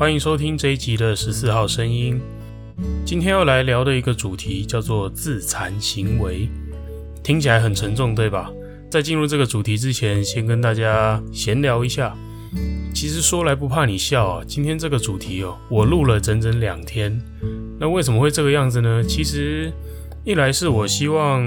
欢迎收听这一集的十四号声音。今天要来聊的一个主题叫做自残行为，听起来很沉重，对吧？在进入这个主题之前，先跟大家闲聊一下。其实说来不怕你笑啊，今天这个主题哦，我录了整整两天。那为什么会这个样子呢？其实一来是我希望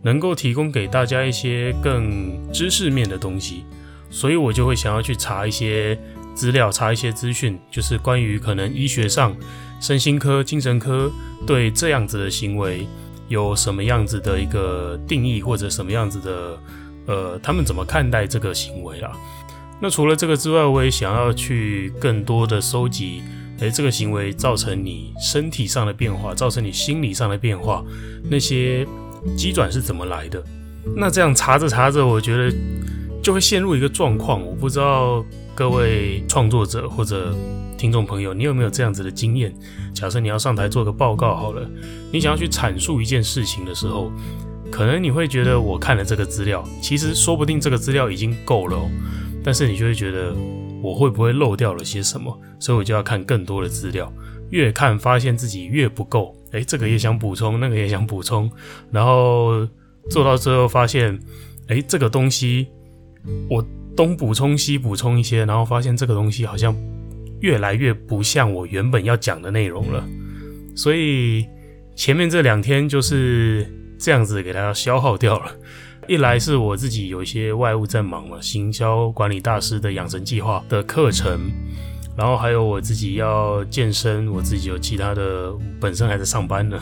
能够提供给大家一些更知识面的东西，所以我就会想要去查一些。资料查一些资讯，就是关于可能医学上、身心科、精神科对这样子的行为有什么样子的一个定义，或者什么样子的呃，他们怎么看待这个行为啊？那除了这个之外，我也想要去更多的收集，诶，这个行为造成你身体上的变化，造成你心理上的变化，那些机转是怎么来的？那这样查着查着，我觉得就会陷入一个状况，我不知道。各位创作者或者听众朋友，你有没有这样子的经验？假设你要上台做个报告好了，你想要去阐述一件事情的时候，可能你会觉得我看了这个资料，其实说不定这个资料已经够了，但是你就会觉得我会不会漏掉了些什么？所以我就要看更多的资料，越看发现自己越不够，诶，这个也想补充，那个也想补充，然后做到最后发现，诶，这个东西我。东补充西补充一些，然后发现这个东西好像越来越不像我原本要讲的内容了，所以前面这两天就是这样子给它消耗掉了。一来是我自己有一些外务在忙嘛，行销管理大师的养成计划的课程，然后还有我自己要健身，我自己有其他的，本身还在上班呢，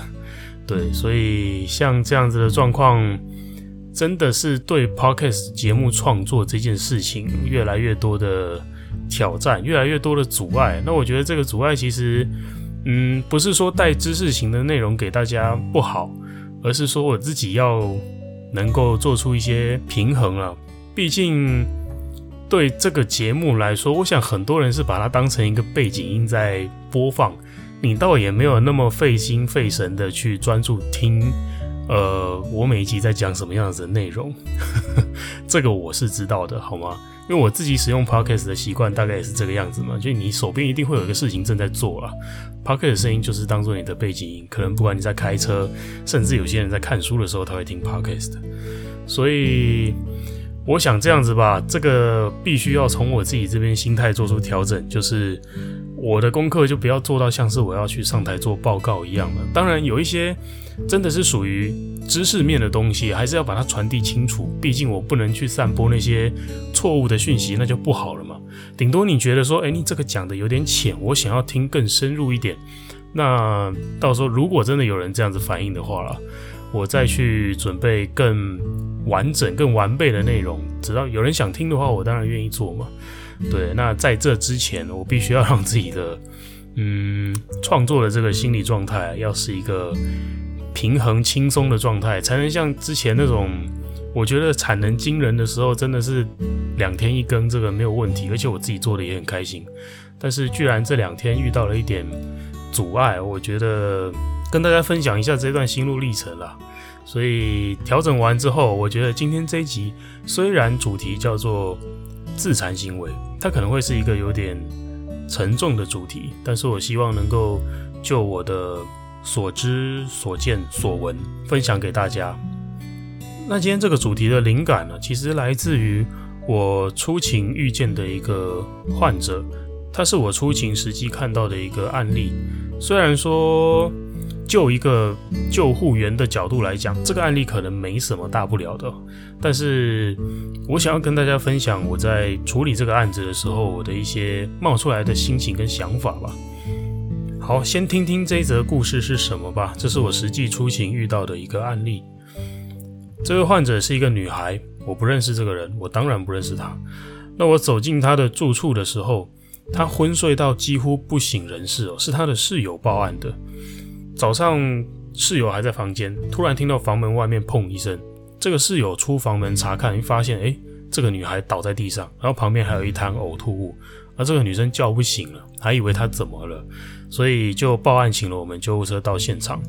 对，所以像这样子的状况。真的是对 Podcast 节目创作这件事情越来越多的挑战，越来越多的阻碍。那我觉得这个阻碍其实，嗯，不是说带知识型的内容给大家不好，而是说我自己要能够做出一些平衡了。毕竟对这个节目来说，我想很多人是把它当成一个背景音在播放，你倒也没有那么费心费神的去专注听。呃，我每一集在讲什么样子的内容，这个我是知道的，好吗？因为我自己使用 Podcast 的习惯大概也是这个样子嘛，就你手边一定会有一个事情正在做啦。Podcast 的声音就是当做你的背景音，可能不管你在开车，甚至有些人在看书的时候，他会听 Podcast。所以我想这样子吧，这个必须要从我自己这边心态做出调整，就是我的功课就不要做到像是我要去上台做报告一样了。当然有一些。真的是属于知识面的东西，还是要把它传递清楚。毕竟我不能去散播那些错误的讯息，那就不好了嘛。顶多你觉得说，诶，你这个讲的有点浅，我想要听更深入一点。那到时候如果真的有人这样子反应的话了，我再去准备更完整、更完备的内容。只要有人想听的话，我当然愿意做嘛。对，那在这之前，我必须要让自己的嗯创作的这个心理状态要是一个。平衡轻松的状态，才能像之前那种，我觉得产能惊人的时候，真的是两天一更，这个没有问题，而且我自己做的也很开心。但是居然这两天遇到了一点阻碍，我觉得跟大家分享一下这段心路历程啦。所以调整完之后，我觉得今天这一集虽然主题叫做自残行为，它可能会是一个有点沉重的主题，但是我希望能够就我的。所知所见所闻，分享给大家。那今天这个主题的灵感呢，其实来自于我出勤遇见的一个患者，他是我出勤实际看到的一个案例。虽然说，就一个救护员的角度来讲，这个案例可能没什么大不了的，但是我想要跟大家分享我在处理这个案子的时候，我的一些冒出来的心情跟想法吧。好，先听听这则故事是什么吧。这是我实际出行遇到的一个案例。这位患者是一个女孩，我不认识这个人，我当然不认识她。那我走进她的住处的时候，她昏睡到几乎不省人事哦，是她的室友报案的。早上室友还在房间，突然听到房门外面砰一声，这个室友出房门查看，发现诶，这个女孩倒在地上，然后旁边还有一滩呕吐物，而这个女生叫不醒了，还以为她怎么了，所以就报案，请了我们救护车到现场。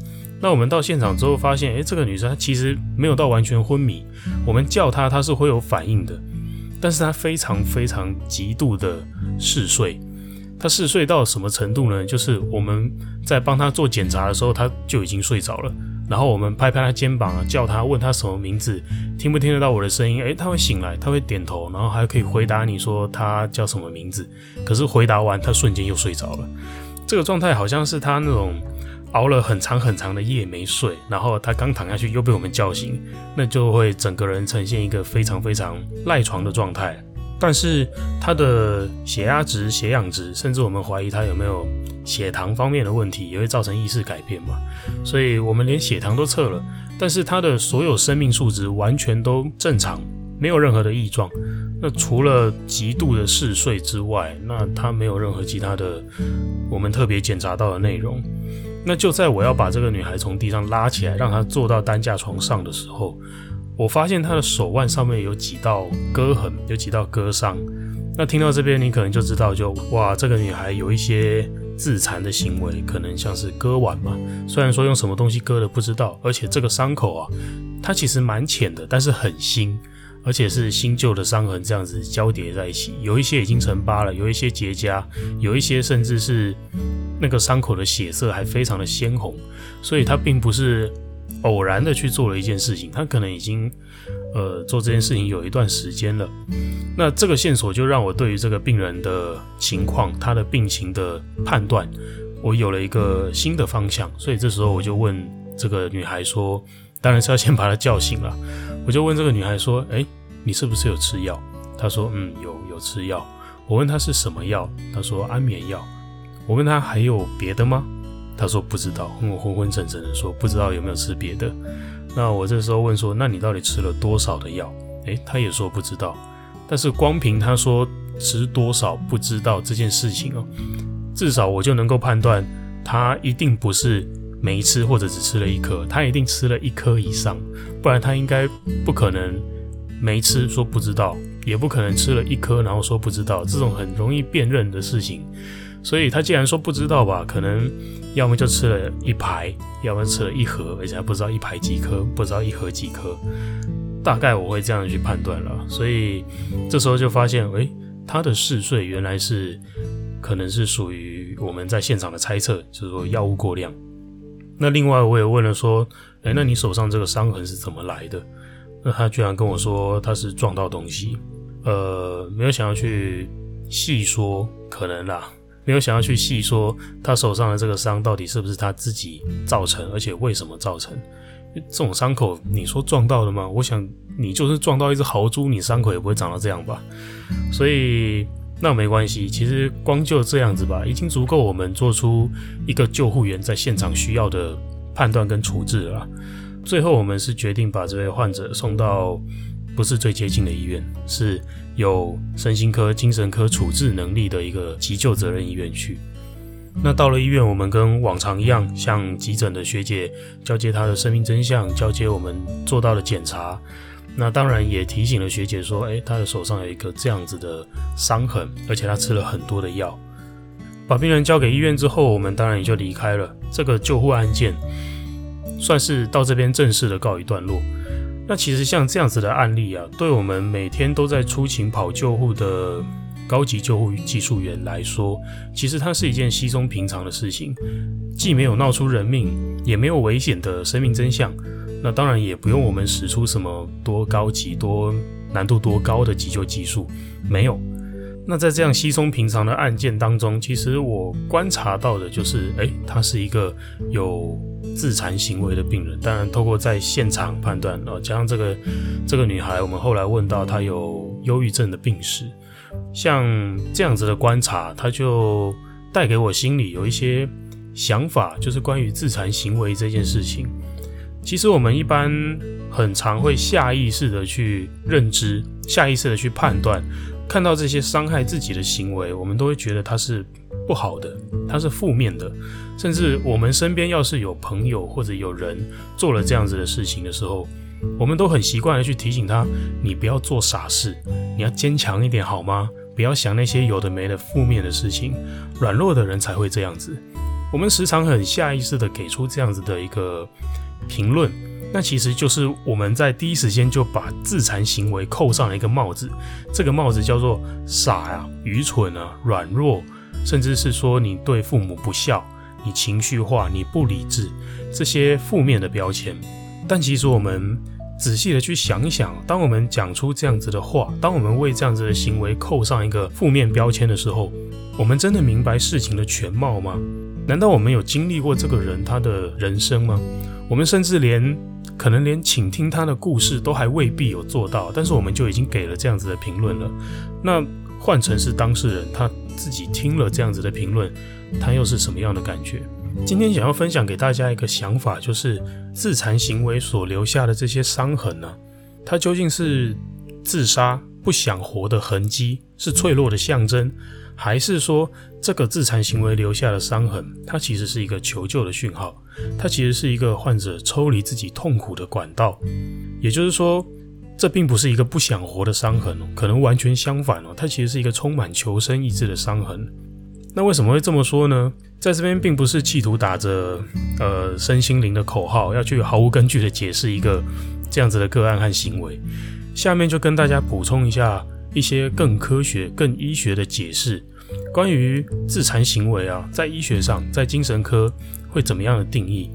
那我们到现场之后发现，诶，这个女生她其实没有到完全昏迷，我们叫她，她是会有反应的。但是她非常非常极度的嗜睡，她嗜睡到什么程度呢？就是我们在帮她做检查的时候，她就已经睡着了。然后我们拍拍他肩膀，叫他问他什么名字，听不听得到我的声音？诶，他会醒来，他会点头，然后还可以回答你说他叫什么名字。可是回答完，他瞬间又睡着了。这个状态好像是他那种。熬了很长很长的夜没睡，然后他刚躺下去又被我们叫醒，那就会整个人呈现一个非常非常赖床的状态。但是他的血压值、血氧值，甚至我们怀疑他有没有血糖方面的问题，也会造成意识改变嘛。所以我们连血糖都测了，但是他的所有生命数值完全都正常，没有任何的异状。那除了极度的嗜睡之外，那他没有任何其他的我们特别检查到的内容。那就在我要把这个女孩从地上拉起来，让她坐到担架床上的时候，我发现她的手腕上面有几道割痕，有几道割伤。那听到这边，你可能就知道就，哇，这个女孩有一些自残的行为，可能像是割腕嘛。虽然说用什么东西割的不知道，而且这个伤口啊，它其实蛮浅的，但是很新。而且是新旧的伤痕这样子交叠在一起，有一些已经成疤了，有一些结痂，有一些甚至是那个伤口的血色还非常的鲜红，所以它并不是偶然的去做了一件事情，他可能已经呃做这件事情有一段时间了。那这个线索就让我对于这个病人的情况，他的病情的判断，我有了一个新的方向。所以这时候我就问这个女孩说，当然是要先把她叫醒了。我就问这个女孩说：“诶，你是不是有吃药？”她说：“嗯，有有吃药。”我问她是什么药？她说：“安眠药。”我问她还有别的吗？他说不知道。我昏昏沉沉的说不知道有没有吃别的。那我这时候问说：“那你到底吃了多少的药？”诶，他也说不知道。但是光凭他说吃多少不知道这件事情哦，至少我就能够判断他一定不是。没吃或者只吃了一颗，他一定吃了一颗以上，不然他应该不可能没吃说不知道，也不可能吃了一颗然后说不知道，这种很容易辨认的事情。所以他既然说不知道吧，可能要么就吃了一排，要么吃了一盒，而且还不知道一排几颗，不知道一盒几颗，大概我会这样去判断了。所以这时候就发现，诶，他的嗜睡原来是可能是属于我们在现场的猜测，就是说药物过量。那另外我也问了说，哎，那你手上这个伤痕是怎么来的？那他居然跟我说他是撞到东西，呃，没有想要去细说，可能啦，没有想要去细说他手上的这个伤到底是不是他自己造成，而且为什么造成？这种伤口你说撞到的吗？我想你就是撞到一只豪猪，你伤口也不会长到这样吧？所以。那没关系，其实光就这样子吧，已经足够我们做出一个救护员在现场需要的判断跟处置了。最后，我们是决定把这位患者送到不是最接近的医院，是有身心科、精神科处置能力的一个急救责任医院去。那到了医院，我们跟往常一样，向急诊的学姐交接她的生命真相，交接我们做到的检查。那当然也提醒了学姐说，诶，她的手上有一个这样子的伤痕，而且她吃了很多的药。把病人交给医院之后，我们当然也就离开了。这个救护案件算是到这边正式的告一段落。那其实像这样子的案例啊，对我们每天都在出勤跑救护的高级救护技术员来说，其实它是一件稀松平常的事情，既没有闹出人命，也没有危险的生命真相。那当然也不用我们使出什么多高级、多难度多高的急救技术，没有。那在这样稀松平常的案件当中，其实我观察到的就是，诶，他是一个有自残行为的病人。当然，透过在现场判断，哦，加上这个这个女孩，我们后来问到她有忧郁症的病史，像这样子的观察，她就带给我心里有一些想法，就是关于自残行为这件事情。其实我们一般很常会下意识的去认知，下意识的去判断看到这些伤害自己的行为，我们都会觉得它是不好的，它是负面的。甚至我们身边要是有朋友或者有人做了这样子的事情的时候，我们都很习惯的去提醒他：你不要做傻事，你要坚强一点好吗？不要想那些有的没的负面的事情。软弱的人才会这样子。我们时常很下意识的给出这样子的一个评论。那其实就是我们在第一时间就把自残行为扣上了一个帽子，这个帽子叫做傻呀、愚蠢啊、软弱，甚至是说你对父母不孝、你情绪化、你不理智这些负面的标签。但其实我们仔细的去想一想，当我们讲出这样子的话，当我们为这样子的行为扣上一个负面标签的时候，我们真的明白事情的全貌吗？难道我们有经历过这个人他的人生吗？我们甚至连可能连倾听他的故事都还未必有做到，但是我们就已经给了这样子的评论了。那换成是当事人，他自己听了这样子的评论，他又是什么样的感觉？今天想要分享给大家一个想法，就是自残行为所留下的这些伤痕呢，它究竟是自杀不想活的痕迹，是脆弱的象征？还是说，这个自残行为留下的伤痕，它其实是一个求救的讯号，它其实是一个患者抽离自己痛苦的管道。也就是说，这并不是一个不想活的伤痕哦，可能完全相反哦，它其实是一个充满求生意志的伤痕。那为什么会这么说呢？在这边并不是企图打着呃身心灵的口号，要去毫无根据的解释一个这样子的个案和行为。下面就跟大家补充一下。一些更科学、更医学的解释，关于自残行为啊，在医学上，在精神科会怎么样的定义？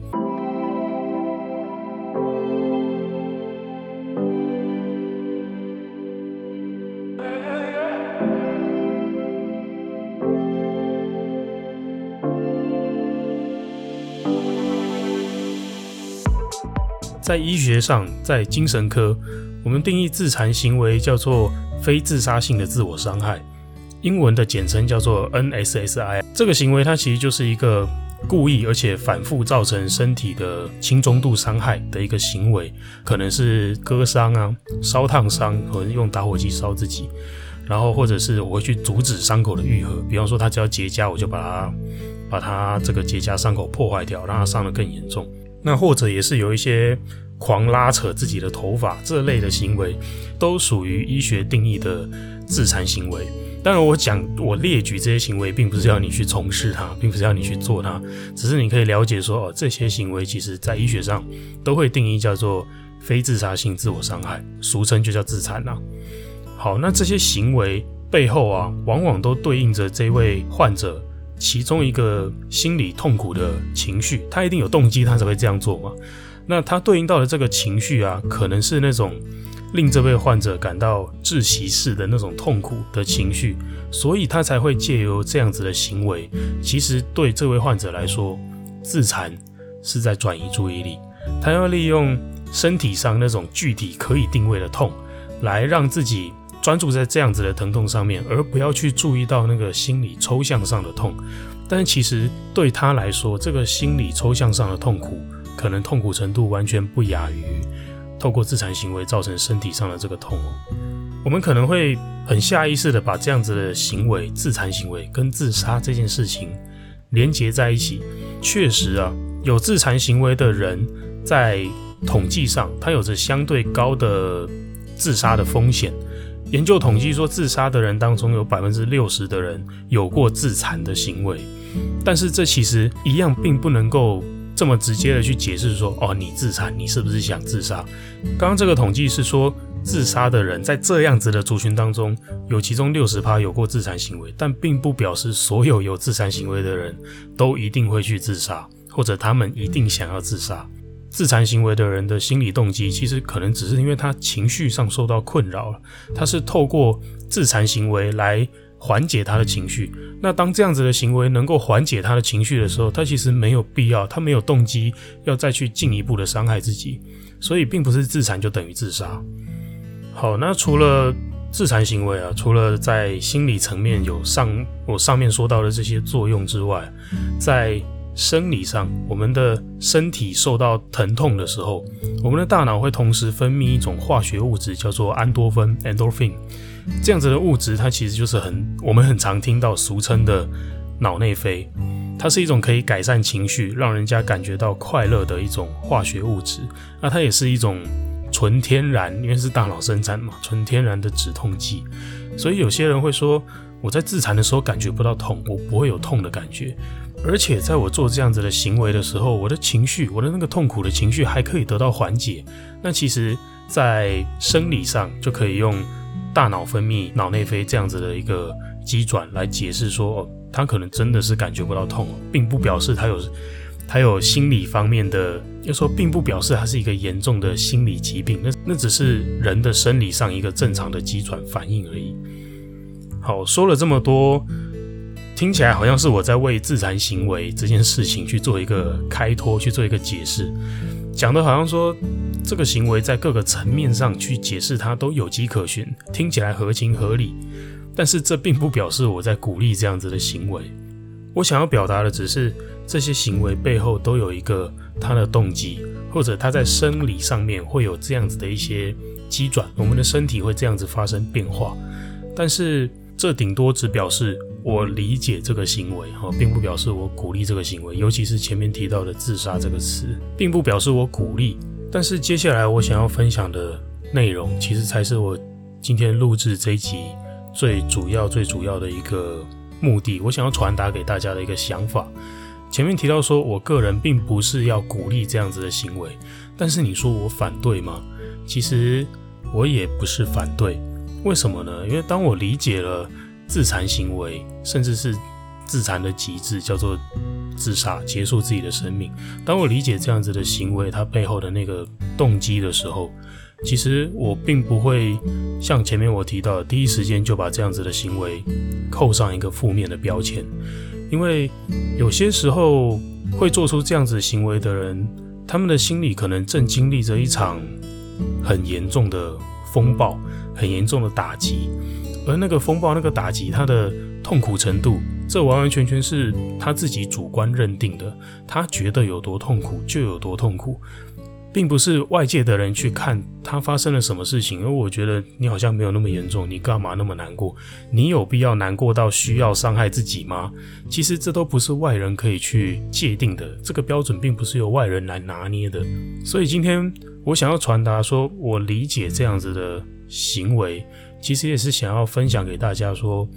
在医学上，在精神科，我们定义自残行为叫做。非自杀性的自我伤害，英文的简称叫做 NSSI。这个行为它其实就是一个故意而且反复造成身体的轻中度伤害的一个行为，可能是割伤啊、烧烫伤，或者用打火机烧自己，然后或者是我会去阻止伤口的愈合，比方说他只要结痂，我就把它把它这个结痂伤口破坏掉，让它伤得更严重。那或者也是有一些。狂拉扯自己的头发，这类的行为都属于医学定义的自残行为。当然，我讲我列举这些行为，并不是要你去从事它，并不是要你去做它，只是你可以了解说，哦，这些行为其实在医学上都会定义叫做非自杀性自我伤害，俗称就叫自残呐。好，那这些行为背后啊，往往都对应着这位患者其中一个心理痛苦的情绪，他一定有动机，他才会这样做嘛。那他对应到的这个情绪啊，可能是那种令这位患者感到窒息式的那种痛苦的情绪，所以他才会借由这样子的行为。其实对这位患者来说，自残是在转移注意力，他要利用身体上那种具体可以定位的痛，来让自己专注在这样子的疼痛上面，而不要去注意到那个心理抽象上的痛。但其实对他来说，这个心理抽象上的痛苦。可能痛苦程度完全不亚于透过自残行为造成身体上的这个痛哦。我们可能会很下意识的把这样子的行为，自残行为跟自杀这件事情连结在一起。确实啊，有自残行为的人在统计上，他有着相对高的自杀的风险。研究统计说，自杀的人当中有百分之六十的人有过自残的行为。但是这其实一样并不能够。这么直接的去解释说，哦，你自残，你是不是想自杀？刚刚这个统计是说，自杀的人在这样子的族群当中，有其中六十趴有过自残行为，但并不表示所有有自残行为的人都一定会去自杀，或者他们一定想要自杀。自残行为的人的心理动机，其实可能只是因为他情绪上受到困扰了，他是透过自残行为来。缓解他的情绪。那当这样子的行为能够缓解他的情绪的时候，他其实没有必要，他没有动机要再去进一步的伤害自己。所以，并不是自残就等于自杀。好，那除了自残行为啊，除了在心理层面有上我上面说到的这些作用之外，在生理上，我们的身体受到疼痛的时候，我们的大脑会同时分泌一种化学物质，叫做安多芬 （endorphin）。这样子的物质，它其实就是很我们很常听到俗称的脑内啡。它是一种可以改善情绪、让人家感觉到快乐的一种化学物质。那它也是一种纯天然，因为是大脑生产嘛，纯天然的止痛剂。所以有些人会说，我在自残的时候感觉不到痛，我不会有痛的感觉。而且在我做这样子的行为的时候，我的情绪，我的那个痛苦的情绪还可以得到缓解。那其实，在生理上就可以用大脑分泌脑内啡这样子的一个机转来解释说，哦，他可能真的是感觉不到痛，并不表示他有他有心理方面的，要说并不表示他是一个严重的心理疾病，那那只是人的生理上一个正常的机转反应而已。好，说了这么多。听起来好像是我在为自残行为这件事情去做一个开脱，去做一个解释，讲的好像说这个行为在各个层面上去解释它都有迹可循，听起来合情合理。但是这并不表示我在鼓励这样子的行为。我想要表达的只是这些行为背后都有一个它的动机，或者它在生理上面会有这样子的一些机转，我们的身体会这样子发生变化。但是这顶多只表示。我理解这个行为哈，并不表示我鼓励这个行为，尤其是前面提到的自杀这个词，并不表示我鼓励。但是接下来我想要分享的内容，其实才是我今天录制这一集最主要、最主要的一个目的。我想要传达给大家的一个想法。前面提到说，我个人并不是要鼓励这样子的行为，但是你说我反对吗？其实我也不是反对。为什么呢？因为当我理解了。自残行为，甚至是自残的极致，叫做自杀，结束自己的生命。当我理解这样子的行为，它背后的那个动机的时候，其实我并不会像前面我提到的，第一时间就把这样子的行为扣上一个负面的标签。因为有些时候会做出这样子行为的人，他们的心里可能正经历着一场很严重的风暴，很严重的打击。而那个风暴、那个打击，他的痛苦程度，这完完全全是他自己主观认定的。他觉得有多痛苦就有多痛苦，并不是外界的人去看他发生了什么事情。而我觉得你好像没有那么严重，你干嘛那么难过？你有必要难过到需要伤害自己吗？其实这都不是外人可以去界定的，这个标准并不是由外人来拿捏的。所以今天我想要传达说，我理解这样子的行为。其实也是想要分享给大家说，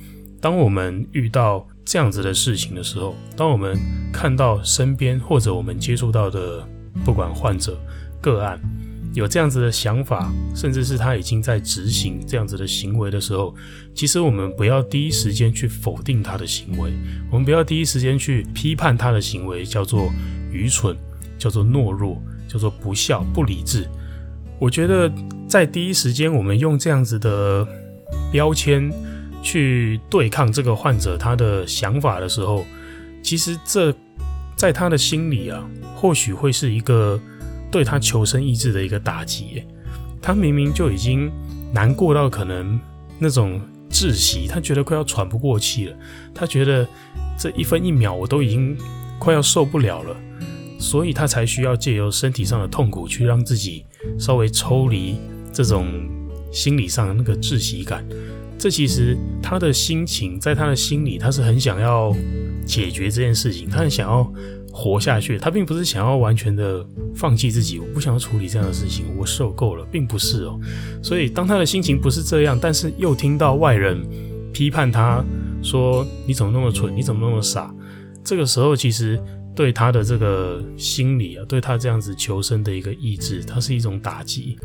当我们遇到这样子的事情的时候，当我们看到身边或者我们接触到的不管患者个案有这样子的想法，甚至是他已经在执行这样子的行为的时候，其实我们不要第一时间去否定他的行为，我们不要第一时间去批判他的行为，叫做愚蠢，叫做懦弱，叫做不孝、不理智。我觉得在第一时间，我们用这样子的标签去对抗这个患者他的想法的时候，其实这在他的心里啊，或许会是一个对他求生意志的一个打击。他明明就已经难过到可能那种窒息，他觉得快要喘不过气了，他觉得这一分一秒我都已经快要受不了了。所以他才需要借由身体上的痛苦去让自己稍微抽离这种心理上的那个窒息感。这其实他的心情，在他的心里，他是很想要解决这件事情，他很想要活下去。他并不是想要完全的放弃自己，我不想要处理这样的事情，我受够了，并不是哦。所以当他的心情不是这样，但是又听到外人批判他说：“你怎么那么蠢？你怎么那么傻？”这个时候其实。对他的这个心理啊，对他这样子求生的一个意志，它是一种打击。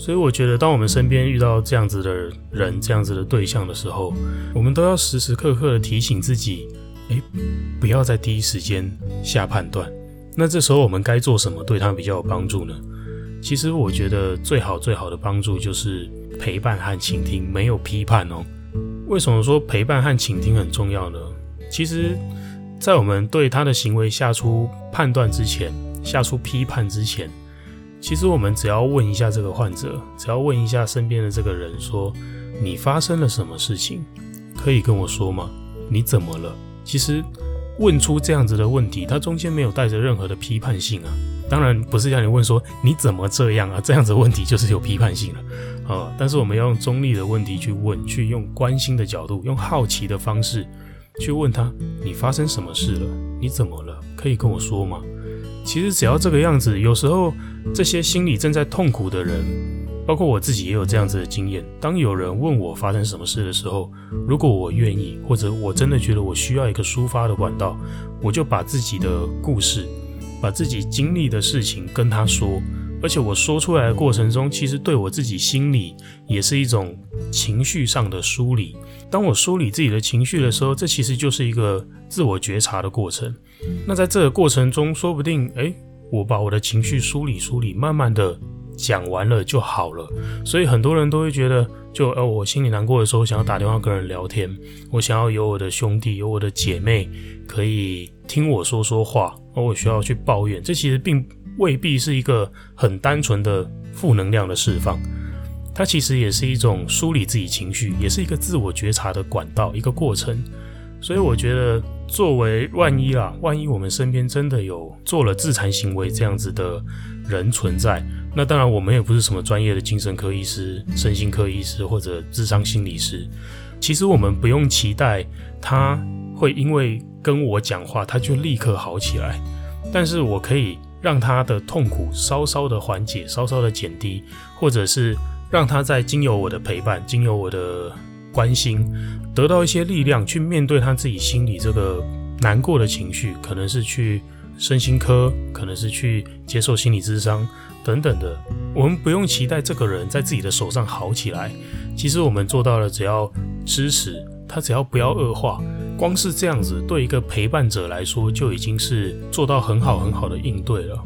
所以我觉得，当我们身边遇到这样子的人、这样子的对象的时候，我们都要时时刻刻的提醒自己，诶，不要在第一时间下判断。那这时候我们该做什么对他比较有帮助呢？其实我觉得最好最好的帮助就是陪伴和倾听，没有批判哦。为什么说陪伴和倾听很重要呢？其实。在我们对他的行为下出判断之前，下出批判之前，其实我们只要问一下这个患者，只要问一下身边的这个人，说：“你发生了什么事情？可以跟我说吗？你怎么了？”其实问出这样子的问题，它中间没有带着任何的批判性啊。当然不是让你问说你怎么这样啊，这样子问题就是有批判性了啊。但是我们要用中立的问题去问，去用关心的角度，用好奇的方式去问他：你发生什么事了？你怎么了？可以跟我说吗？其实只要这个样子，有时候这些心里正在痛苦的人，包括我自己也有这样子的经验。当有人问我发生什么事的时候，如果我愿意，或者我真的觉得我需要一个抒发的管道，我就把自己的故事，把自己经历的事情跟他说。而且我说出来的过程中，其实对我自己心里也是一种情绪上的梳理。当我梳理自己的情绪的时候，这其实就是一个自我觉察的过程。那在这个过程中，说不定，诶，我把我的情绪梳理梳理，慢慢的讲完了就好了。所以很多人都会觉得，就呃，我心里难过的时候，想要打电话跟人聊天，我想要有我的兄弟，有我的姐妹可以听我说说话，而我需要去抱怨，这其实并未必是一个很单纯的负能量的释放，它其实也是一种梳理自己情绪，也是一个自我觉察的管道，一个过程。所以我觉得，作为万一啦，万一我们身边真的有做了自残行为这样子的人存在，那当然我们也不是什么专业的精神科医师、身心科医师或者智商心理师。其实我们不用期待他会因为跟我讲话，他就立刻好起来。但是我可以让他的痛苦稍稍的缓解，稍稍的减低，或者是让他在经由我的陪伴，经由我的关心，得到一些力量去面对他自己心里这个难过的情绪，可能是去身心科，可能是去接受心理咨商等等的。我们不用期待这个人在自己的手上好起来，其实我们做到了，只要支持他，只要不要恶化，光是这样子，对一个陪伴者来说，就已经是做到很好很好的应对了。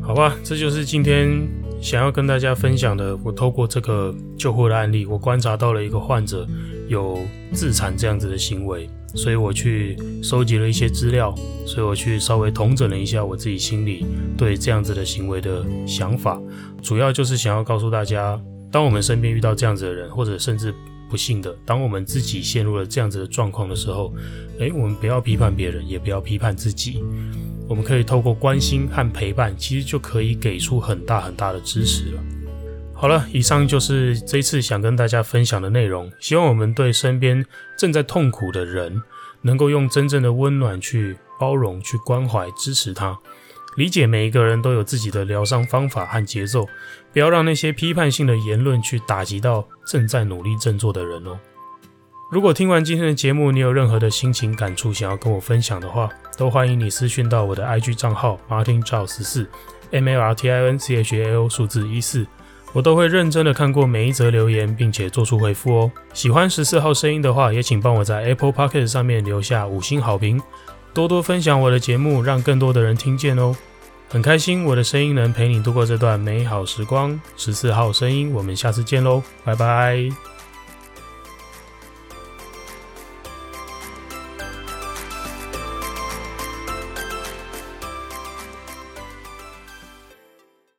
好吧，这就是今天。想要跟大家分享的，我透过这个救护的案例，我观察到了一个患者有自残这样子的行为，所以我去收集了一些资料，所以我去稍微统整了一下我自己心里对这样子的行为的想法，主要就是想要告诉大家，当我们身边遇到这样子的人，或者甚至不幸的，当我们自己陷入了这样子的状况的时候，诶，我们不要批判别人，也不要批判自己。我们可以透过关心和陪伴，其实就可以给出很大很大的支持了。好了，以上就是这次想跟大家分享的内容。希望我们对身边正在痛苦的人，能够用真正的温暖去包容、去关怀、支持他，理解每一个人都有自己的疗伤方法和节奏，不要让那些批判性的言论去打击到正在努力振作的人哦。如果听完今天的节目，你有任何的心情感触想要跟我分享的话，都欢迎你私讯到我的 IG 账号 Martin Chao 十四 M A R T I N C H A O 数字一四，我都会认真的看过每一则留言，并且做出回复哦。喜欢十四号声音的话，也请帮我在 Apple Podcast 上面留下五星好评，多多分享我的节目，让更多的人听见哦。很开心我的声音能陪你度过这段美好时光。十四号声音，我们下次见喽，拜拜。